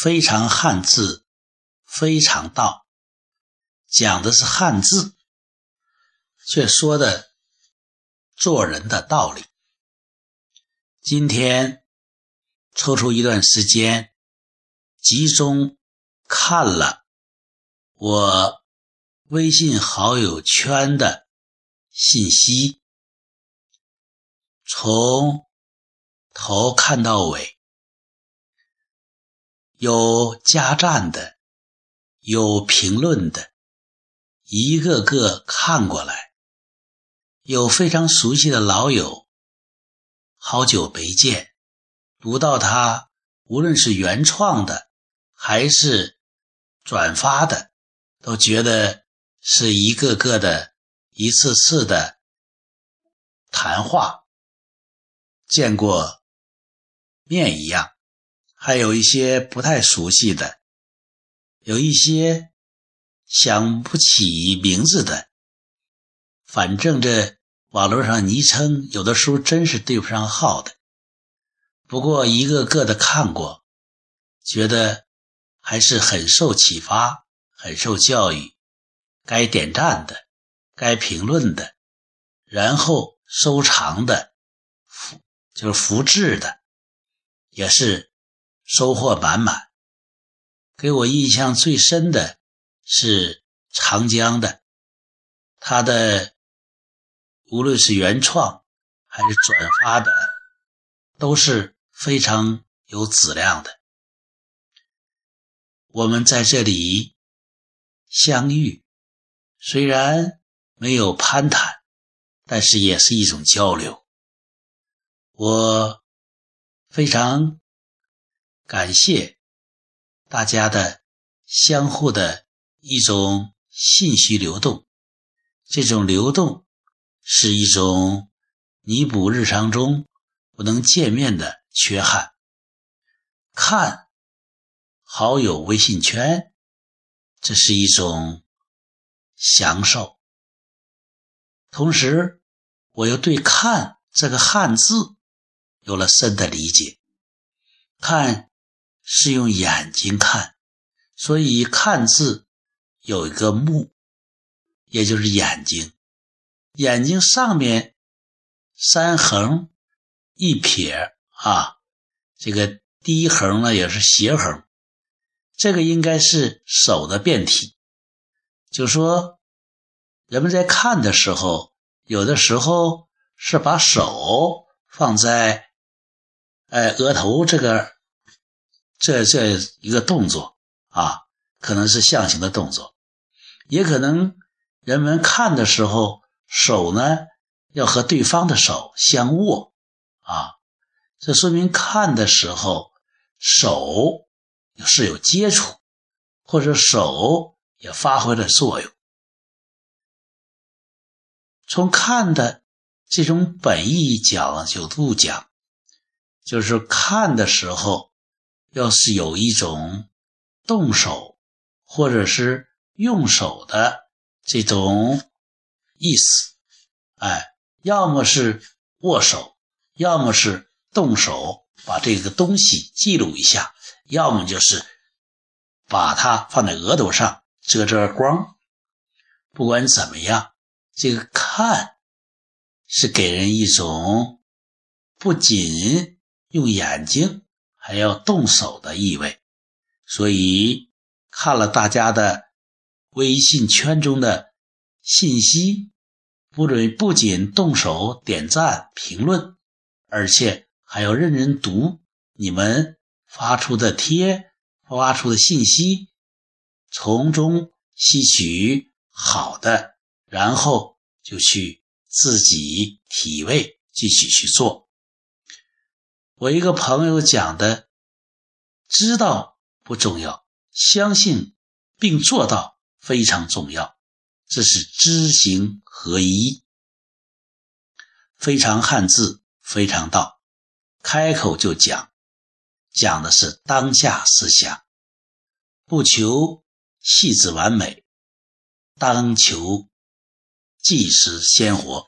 非常汉字，非常道，讲的是汉字，却说的做人的道理。今天抽出一段时间，集中看了我微信好友圈的信息，从头看到尾。有加赞的，有评论的，一个个看过来。有非常熟悉的老友，好久没见，读到他无论是原创的还是转发的，都觉得是一个个的一次次的谈话，见过面一样。还有一些不太熟悉的，有一些想不起名字的，反正这网络上昵称有的时候真是对不上号的。不过一个个的看过，觉得还是很受启发，很受教育。该点赞的，该评论的，然后收藏的，复就是复制的，也是。收获满满。给我印象最深的是长江的，他的无论是原创还是转发的，都是非常有质量的。我们在这里相遇，虽然没有攀谈，但是也是一种交流。我非常。感谢大家的相互的一种信息流动，这种流动是一种弥补日常中不能见面的缺憾。看好友微信圈，这是一种享受。同时，我又对“看”这个汉字有了深的理解。看。是用眼睛看，所以看字有一个目，也就是眼睛。眼睛上面三横一撇啊，这个第一横呢也是斜横，这个应该是手的变体。就说人们在看的时候，有的时候是把手放在哎额头这个。这这一个动作啊，可能是象形的动作，也可能人们看的时候手呢要和对方的手相握啊，这说明看的时候手是有接触，或者手也发挥了作用。从看的这种本意讲角度讲，就是看的时候。要是有一种动手或者是用手的这种意思，哎，要么是握手，要么是动手把这个东西记录一下，要么就是把它放在额头上遮遮光。不管怎么样，这个看是给人一种不仅用眼睛。还要动手的意味，所以看了大家的微信圈中的信息，不准不仅动手点赞评论，而且还要认真读你们发出的贴、发出的信息，从中吸取好的，然后就去自己体味，继续去做。我一个朋友讲的，知道不重要，相信并做到非常重要。这是知行合一，非常汉字，非常道。开口就讲，讲的是当下思想，不求细致完美，当求即时鲜活。